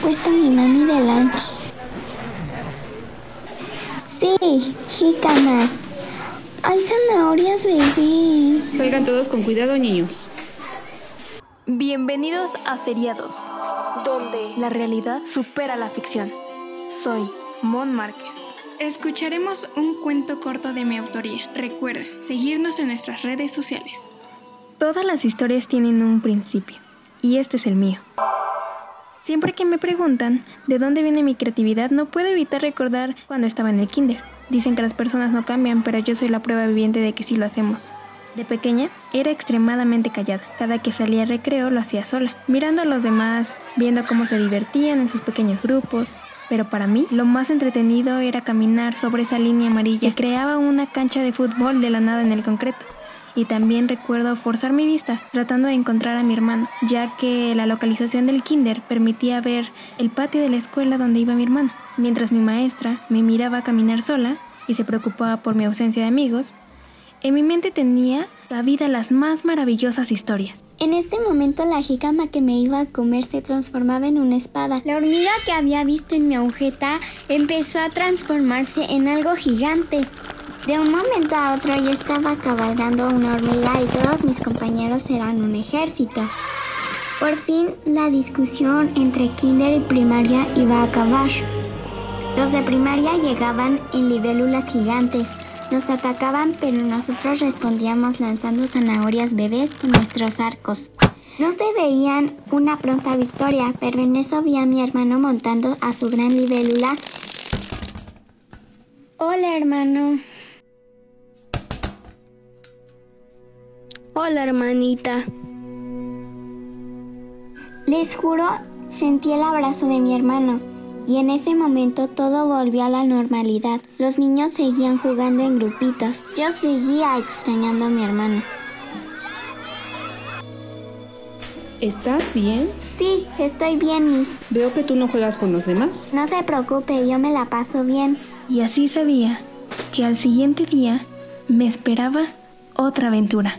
puesto mi mami de lunch? Sí, jícama. Hay zanahorias bebés. Salgan todos con cuidado, niños. Bienvenidos a Seriados, donde la realidad supera la ficción. Soy Mon Márquez. Escucharemos un cuento corto de mi autoría. Recuerda seguirnos en nuestras redes sociales. Todas las historias tienen un principio, y este es el mío. Siempre que me preguntan de dónde viene mi creatividad, no puedo evitar recordar cuando estaba en el kinder. Dicen que las personas no cambian, pero yo soy la prueba viviente de que sí lo hacemos. De pequeña era extremadamente callada. Cada que salía a recreo lo hacía sola, mirando a los demás, viendo cómo se divertían en sus pequeños grupos. Pero para mí lo más entretenido era caminar sobre esa línea amarilla que creaba una cancha de fútbol de la nada en el concreto. Y también recuerdo forzar mi vista tratando de encontrar a mi hermano, ya que la localización del kinder permitía ver el patio de la escuela donde iba mi hermano. Mientras mi maestra me miraba caminar sola y se preocupaba por mi ausencia de amigos, en mi mente tenía cabida las más maravillosas historias. En este momento la jícama que me iba a comer se transformaba en una espada. La hormiga que había visto en mi agujeta empezó a transformarse en algo gigante. De un momento a otro yo estaba cabalgando una hormiga y todos mis compañeros eran un ejército. Por fin la discusión entre kinder y primaria iba a acabar. Los de primaria llegaban en libélulas gigantes. Nos atacaban, pero nosotros respondíamos lanzando zanahorias bebés con nuestros arcos. No se veían una pronta victoria, pero en eso vi a mi hermano montando a su gran libélula. Hola, hermano. Hola, hermanita. Les juro, sentí el abrazo de mi hermano. Y en ese momento todo volvió a la normalidad. Los niños seguían jugando en grupitos. Yo seguía extrañando a mi hermano. ¿Estás bien? Sí, estoy bien, Miss. Veo que tú no juegas con los demás. No se preocupe, yo me la paso bien. Y así sabía que al siguiente día me esperaba otra aventura.